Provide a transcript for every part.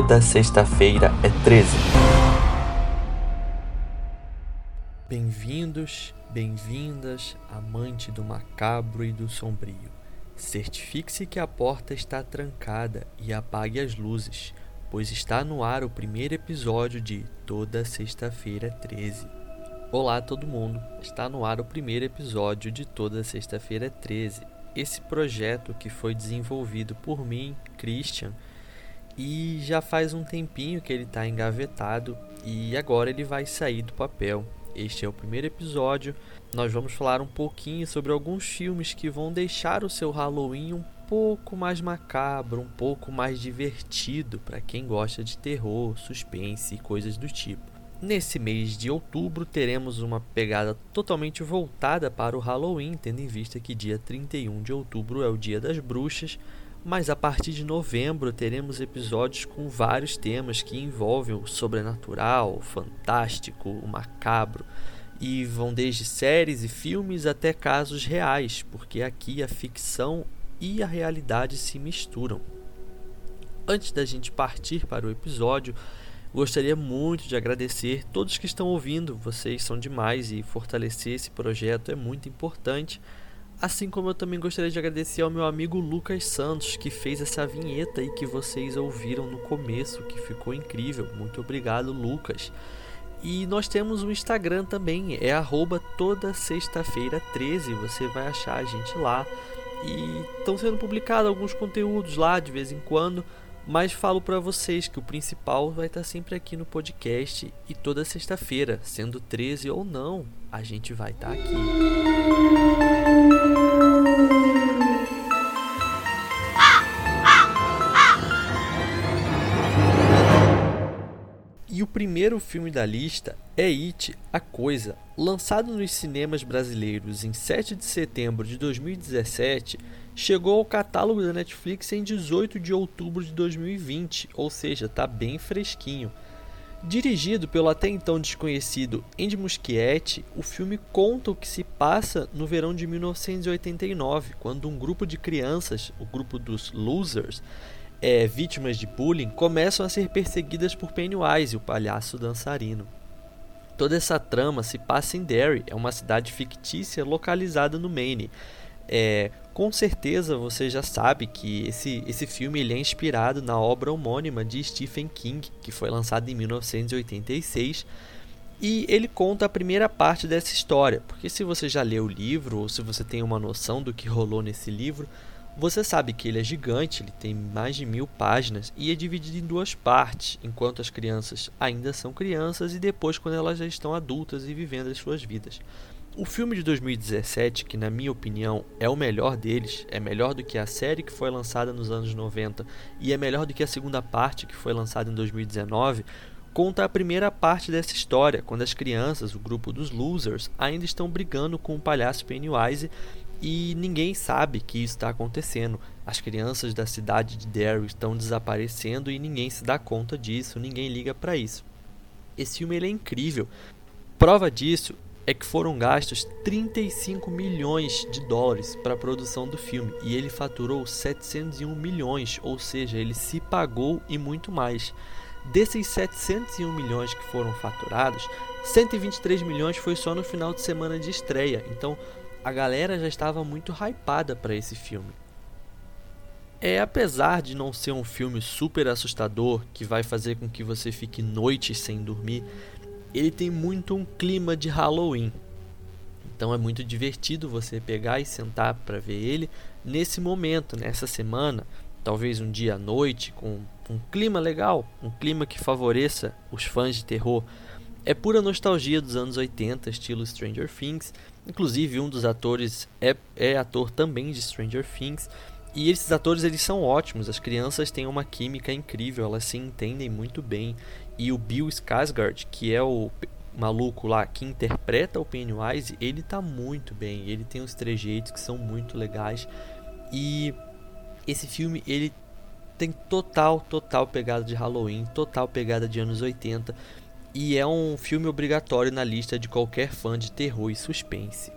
Toda sexta-feira é 13. Bem-vindos, bem-vindas, amante do macabro e do sombrio. Certifique-se que a porta está trancada e apague as luzes, pois está no ar o primeiro episódio de Toda Sexta-feira 13. Olá todo mundo, está no ar o primeiro episódio de Toda Sexta-feira 13. Esse projeto que foi desenvolvido por mim, Christian, e já faz um tempinho que ele está engavetado e agora ele vai sair do papel. Este é o primeiro episódio. Nós vamos falar um pouquinho sobre alguns filmes que vão deixar o seu Halloween um pouco mais macabro, um pouco mais divertido para quem gosta de terror, suspense e coisas do tipo. Nesse mês de outubro teremos uma pegada totalmente voltada para o Halloween, tendo em vista que dia 31 de outubro é o Dia das Bruxas, mas a partir de novembro teremos episódios com vários temas que envolvem o sobrenatural, o fantástico, o macabro e vão desde séries e filmes até casos reais, porque aqui a ficção e a realidade se misturam. Antes da gente partir para o episódio, gostaria muito de agradecer todos que estão ouvindo, vocês são demais e fortalecer esse projeto é muito importante. Assim como eu também gostaria de agradecer ao meu amigo Lucas Santos, que fez essa vinheta aí que vocês ouviram no começo, que ficou incrível. Muito obrigado, Lucas. E nós temos um Instagram também, é arroba toda sexta-feira 13, você vai achar a gente lá. E estão sendo publicados alguns conteúdos lá de vez em quando, mas falo para vocês que o principal vai estar sempre aqui no podcast e toda sexta-feira, sendo 13 ou não, a gente vai estar aqui. E o primeiro filme da lista é It, A Coisa. Lançado nos cinemas brasileiros em 7 de setembro de 2017, chegou ao catálogo da Netflix em 18 de outubro de 2020, ou seja, está bem fresquinho. Dirigido pelo até então desconhecido Andy Muschietti, o filme conta o que se passa no verão de 1989, quando um grupo de crianças, o grupo dos Losers, é, vítimas de bullying começam a ser perseguidas por Pennywise, o palhaço dançarino. Toda essa trama se passa em Derry, é uma cidade fictícia localizada no Maine. É, com certeza você já sabe que esse, esse filme ele é inspirado na obra homônima de Stephen King, que foi lançada em 1986. E ele conta a primeira parte dessa história, porque se você já leu o livro ou se você tem uma noção do que rolou nesse livro, você sabe que ele é gigante, ele tem mais de mil páginas e é dividido em duas partes, enquanto as crianças ainda são crianças e depois quando elas já estão adultas e vivendo as suas vidas. O filme de 2017, que na minha opinião é o melhor deles, é melhor do que a série que foi lançada nos anos 90 e é melhor do que a segunda parte que foi lançada em 2019, conta a primeira parte dessa história, quando as crianças, o grupo dos losers, ainda estão brigando com o palhaço Pennywise e ninguém sabe que isso está acontecendo. As crianças da cidade de Derry estão desaparecendo e ninguém se dá conta disso, ninguém liga para isso. Esse filme é incrível. Prova disso é que foram gastos 35 milhões de dólares para a produção do filme e ele faturou 701 milhões, ou seja, ele se pagou e muito mais. Desses 701 milhões que foram faturados, 123 milhões foi só no final de semana de estreia. Então, a galera já estava muito hypada para esse filme. É, apesar de não ser um filme super assustador que vai fazer com que você fique noites sem dormir, ele tem muito um clima de Halloween. Então é muito divertido você pegar e sentar para ver ele nesse momento, nessa semana, talvez um dia à noite, com um clima legal, um clima que favoreça os fãs de terror. É pura nostalgia dos anos 80, estilo Stranger Things. Inclusive, um dos atores é, é ator também de Stranger Things. E esses atores eles são ótimos, as crianças têm uma química incrível, elas se entendem muito bem. E o Bill Skarsgård, que é o maluco lá que interpreta o Pennywise, ele tá muito bem. Ele tem os trejeitos que são muito legais. E esse filme ele tem total, total pegada de Halloween, total pegada de anos 80 e é um filme obrigatório na lista de qualquer fã de terror e suspense.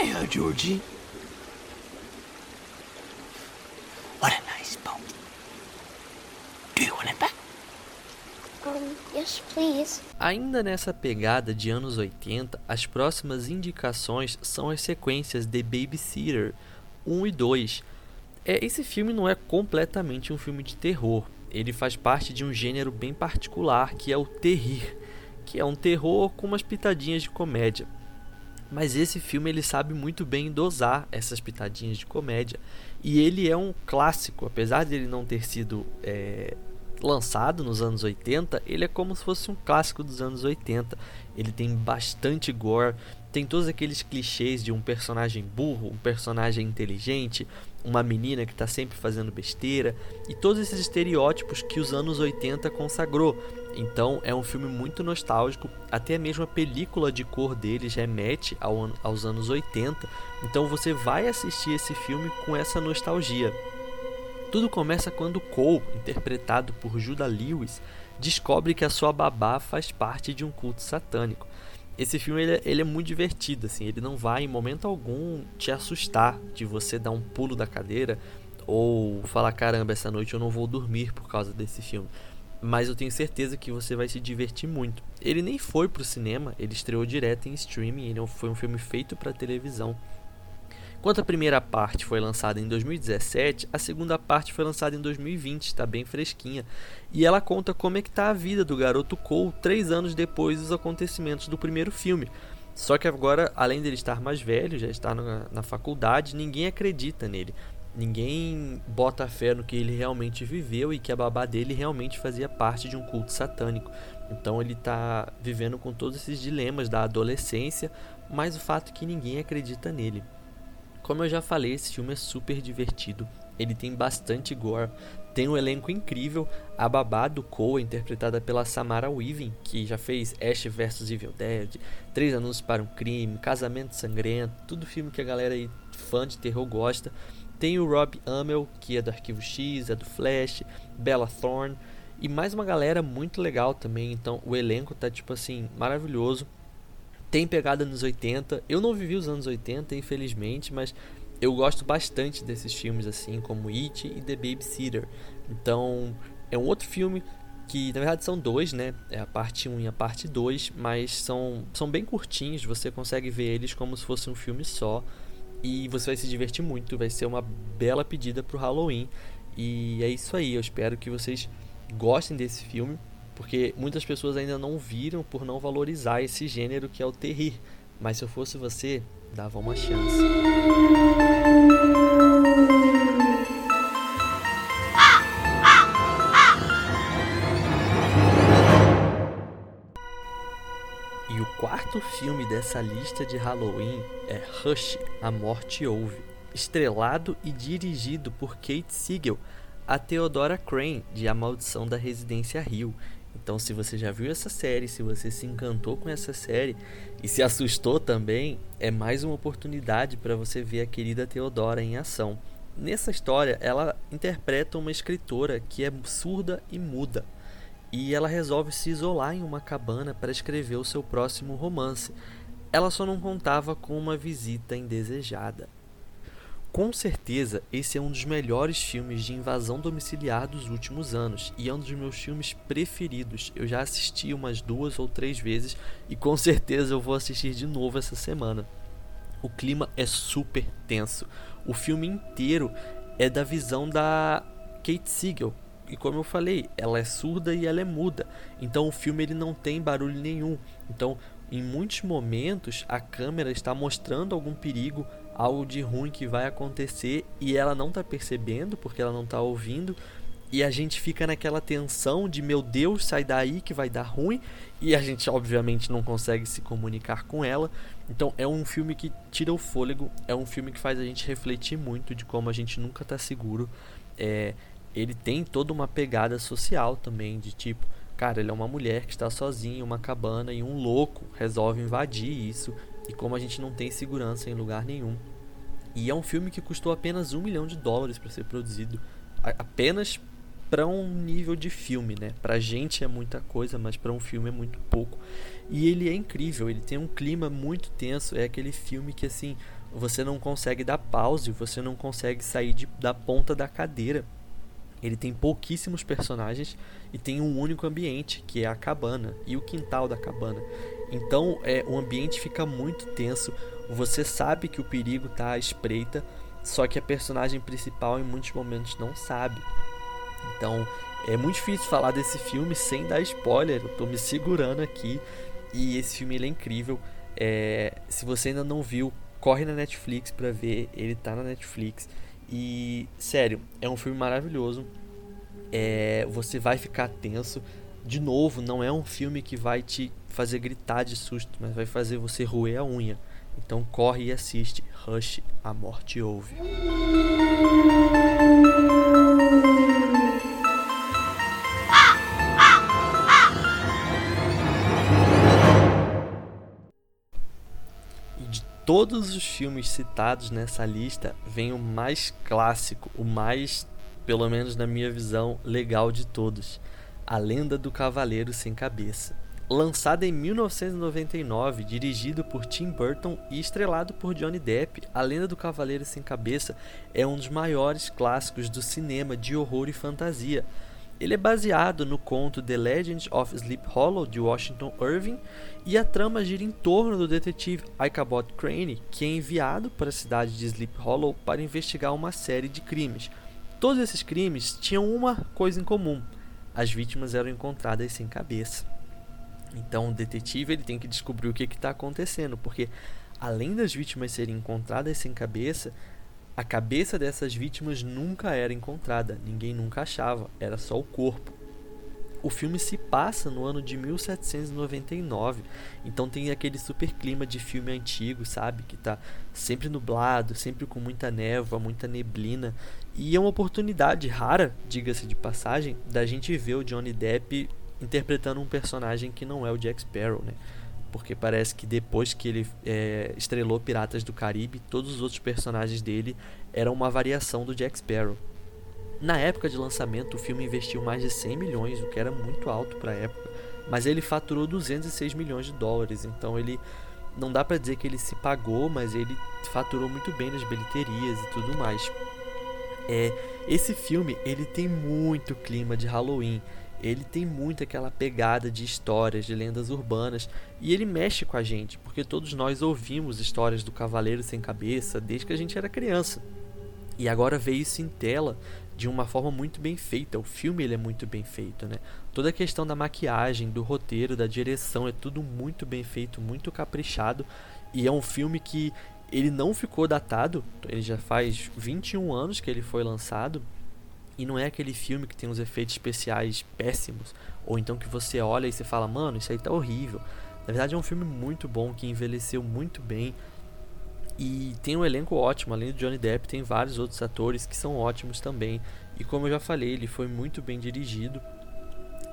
Hiya, Georgie. Um, yes, please. Ainda nessa pegada de anos 80, as próximas indicações são as sequências de Babysitter 1 e 2. É, esse filme não é completamente um filme de terror. Ele faz parte de um gênero bem particular que é o terrir, que é um terror com umas pitadinhas de comédia. Mas esse filme ele sabe muito bem dosar essas pitadinhas de comédia. E ele é um clássico, apesar de ele não ter sido é, lançado nos anos 80, ele é como se fosse um clássico dos anos 80. Ele tem bastante gore, tem todos aqueles clichês de um personagem burro, um personagem inteligente, uma menina que está sempre fazendo besteira e todos esses estereótipos que os anos 80 consagrou. Então é um filme muito nostálgico, até mesmo a película de cor deles remete ao, aos anos 80. Então você vai assistir esse filme com essa nostalgia. Tudo começa quando Cole, interpretado por Judah Lewis, descobre que a sua babá faz parte de um culto satânico. Esse filme ele, é, ele, é muito divertido, assim, ele não vai em momento algum te assustar de você dar um pulo da cadeira ou falar caramba, essa noite eu não vou dormir por causa desse filme. Mas eu tenho certeza que você vai se divertir muito. Ele nem foi pro cinema, ele estreou direto em streaming, ele foi um filme feito para televisão. Enquanto a primeira parte foi lançada em 2017, a segunda parte foi lançada em 2020, está bem fresquinha. E ela conta como é que está a vida do garoto Cole três anos depois dos acontecimentos do primeiro filme. Só que agora, além dele estar mais velho, já está na, na faculdade, ninguém acredita nele. Ninguém bota fé no que ele realmente viveu e que a babá dele realmente fazia parte de um culto satânico. Então ele está vivendo com todos esses dilemas da adolescência, mas o fato é que ninguém acredita nele. Como eu já falei, esse filme é super divertido. Ele tem bastante gore, tem um elenco incrível. A babá do Cole, interpretada pela Samara Weaving, que já fez Ash vs Evil Dead, Três Anúncios para um Crime, Casamento Sangrento, tudo filme que a galera aí, fã de terror gosta. Tem o Rob Amell, que é do Arquivo X, é do Flash, Bella Thorne e mais uma galera muito legal também. Então o elenco tá tipo assim maravilhoso tem pegada nos 80. Eu não vivi os anos 80, infelizmente, mas eu gosto bastante desses filmes assim, como It e The Babysitter. Então, é um outro filme que na verdade são dois, né? É a parte 1 e a parte 2, mas são, são bem curtinhos, você consegue ver eles como se fosse um filme só. E você vai se divertir muito, vai ser uma bela pedida pro Halloween. E é isso aí, eu espero que vocês gostem desse filme porque muitas pessoas ainda não viram por não valorizar esse gênero que é o terrir. Mas se eu fosse você, dava uma chance. E o quarto filme dessa lista de Halloween é Rush, A Morte Ouve, estrelado e dirigido por Kate Siegel, a Theodora Crane de A Maldição da Residência Rio então, se você já viu essa série, se você se encantou com essa série e se assustou também, é mais uma oportunidade para você ver a querida Teodora em ação. Nessa história, ela interpreta uma escritora que é surda e muda, e ela resolve se isolar em uma cabana para escrever o seu próximo romance. Ela só não contava com uma visita indesejada. Com certeza, esse é um dos melhores filmes de invasão domiciliar dos últimos anos e é um dos meus filmes preferidos. Eu já assisti umas duas ou três vezes e com certeza eu vou assistir de novo essa semana. O clima é super tenso. O filme inteiro é da visão da Kate Siegel. E como eu falei, ela é surda e ela é muda. Então o filme ele não tem barulho nenhum. Então, em muitos momentos, a câmera está mostrando algum perigo algo de ruim que vai acontecer e ela não tá percebendo porque ela não tá ouvindo e a gente fica naquela tensão de meu Deus, sai daí que vai dar ruim e a gente obviamente não consegue se comunicar com ela. Então é um filme que tira o fôlego, é um filme que faz a gente refletir muito de como a gente nunca tá seguro. É, ele tem toda uma pegada social também de tipo, cara, ele é uma mulher que está sozinha em uma cabana e um louco resolve invadir isso e como a gente não tem segurança em lugar nenhum. E é um filme que custou apenas um milhão de dólares para ser produzido, apenas para um nível de filme, né? Pra gente é muita coisa, mas para um filme é muito pouco. E ele é incrível, ele tem um clima muito tenso, é aquele filme que assim, você não consegue dar pause, você não consegue sair de, da ponta da cadeira. Ele tem pouquíssimos personagens e tem um único ambiente, que é a cabana e o quintal da cabana. Então, é, o ambiente fica muito tenso. Você sabe que o perigo está à espreita, só que a personagem principal em muitos momentos não sabe. Então, é muito difícil falar desse filme sem dar spoiler. Eu tô me segurando aqui e esse filme é incrível. É, se você ainda não viu, corre na Netflix para ver. Ele tá na Netflix. E, sério, é um filme maravilhoso. É, você vai ficar tenso. De novo, não é um filme que vai te fazer gritar de susto, mas vai fazer você roer a unha. Então corre e assiste Rush, A Morte Ouve. todos os filmes citados nessa lista, vem o mais clássico, o mais, pelo menos na minha visão, legal de todos: A Lenda do Cavaleiro Sem Cabeça. Lançado em 1999, dirigido por Tim Burton e estrelado por Johnny Depp, A Lenda do Cavaleiro Sem Cabeça é um dos maiores clássicos do cinema de horror e fantasia ele é baseado no conto The Legend of Sleep Hollow de Washington Irving e a trama gira em torno do detetive Ichabod Crane, que é enviado para a cidade de Sleep Hollow para investigar uma série de crimes. Todos esses crimes tinham uma coisa em comum: as vítimas eram encontradas sem cabeça. Então o detetive ele tem que descobrir o que está acontecendo, porque além das vítimas serem encontradas sem cabeça, a cabeça dessas vítimas nunca era encontrada, ninguém nunca achava, era só o corpo. O filme se passa no ano de 1799, então tem aquele super clima de filme antigo, sabe? Que tá sempre nublado, sempre com muita névoa, muita neblina. E é uma oportunidade rara, diga-se de passagem, da gente ver o Johnny Depp interpretando um personagem que não é o Jack Sparrow, né? porque parece que depois que ele é, estrelou Piratas do Caribe, todos os outros personagens dele eram uma variação do Jack Sparrow. Na época de lançamento, o filme investiu mais de 100 milhões, o que era muito alto para a época, mas ele faturou 206 milhões de dólares, então ele não dá para dizer que ele se pagou, mas ele faturou muito bem nas bilheterias e tudo mais. É, esse filme ele tem muito clima de Halloween ele tem muito aquela pegada de histórias, de lendas urbanas, e ele mexe com a gente, porque todos nós ouvimos histórias do Cavaleiro Sem Cabeça desde que a gente era criança. E agora ver isso em tela de uma forma muito bem feita. O filme ele é muito bem feito, né? Toda a questão da maquiagem, do roteiro, da direção é tudo muito bem feito, muito caprichado, e é um filme que ele não ficou datado, ele já faz 21 anos que ele foi lançado, e não é aquele filme que tem uns efeitos especiais péssimos, ou então que você olha e você fala, mano, isso aí tá horrível. Na verdade é um filme muito bom, que envelheceu muito bem. E tem um elenco ótimo, além do Johnny Depp, tem vários outros atores que são ótimos também. E como eu já falei, ele foi muito bem dirigido.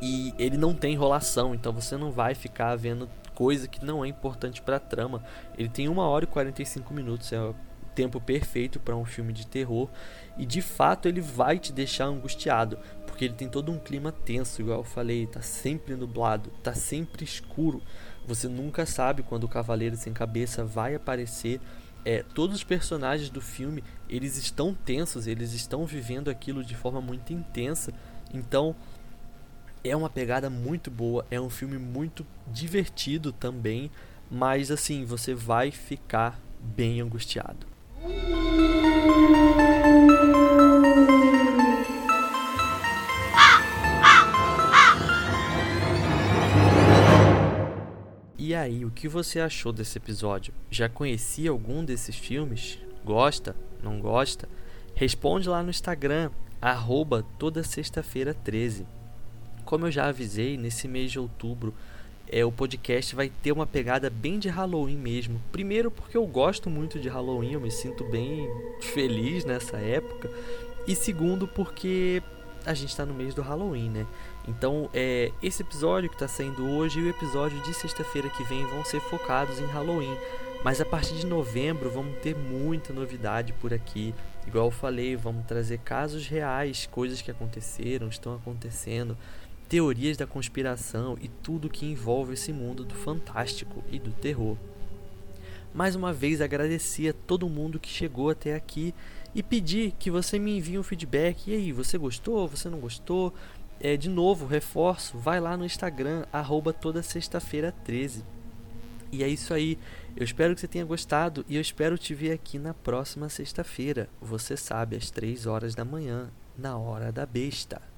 E ele não tem enrolação, então você não vai ficar vendo coisa que não é importante para a trama. Ele tem 1 hora e 45 minutos, é o tempo perfeito para um filme de terror e de fato ele vai te deixar angustiado, porque ele tem todo um clima tenso, igual eu falei, tá sempre nublado, tá sempre escuro. Você nunca sabe quando o cavaleiro sem cabeça vai aparecer. É, todos os personagens do filme, eles estão tensos, eles estão vivendo aquilo de forma muito intensa. Então, é uma pegada muito boa, é um filme muito divertido também, mas assim, você vai ficar bem angustiado. Aí, o que você achou desse episódio? Já conhecia algum desses filmes? Gosta? Não gosta? Responde lá no Instagram, arroba toda sexta-feira 13. Como eu já avisei, nesse mês de outubro é, o podcast vai ter uma pegada bem de Halloween mesmo. Primeiro porque eu gosto muito de Halloween, eu me sinto bem feliz nessa época. E segundo porque a gente está no mês do Halloween, né? Então, é, esse episódio que está saindo hoje e o episódio de sexta-feira que vem vão ser focados em Halloween. Mas a partir de novembro vamos ter muita novidade por aqui. Igual eu falei, vamos trazer casos reais, coisas que aconteceram, estão acontecendo, teorias da conspiração e tudo que envolve esse mundo do fantástico e do terror. Mais uma vez agradecer a todo mundo que chegou até aqui e pedir que você me envie um feedback. E aí, você gostou? Você não gostou? É, de novo, reforço, vai lá no Instagram, arroba toda sexta-feira 13. E é isso aí. Eu espero que você tenha gostado e eu espero te ver aqui na próxima sexta-feira. Você sabe, às 3 horas da manhã, na hora da besta.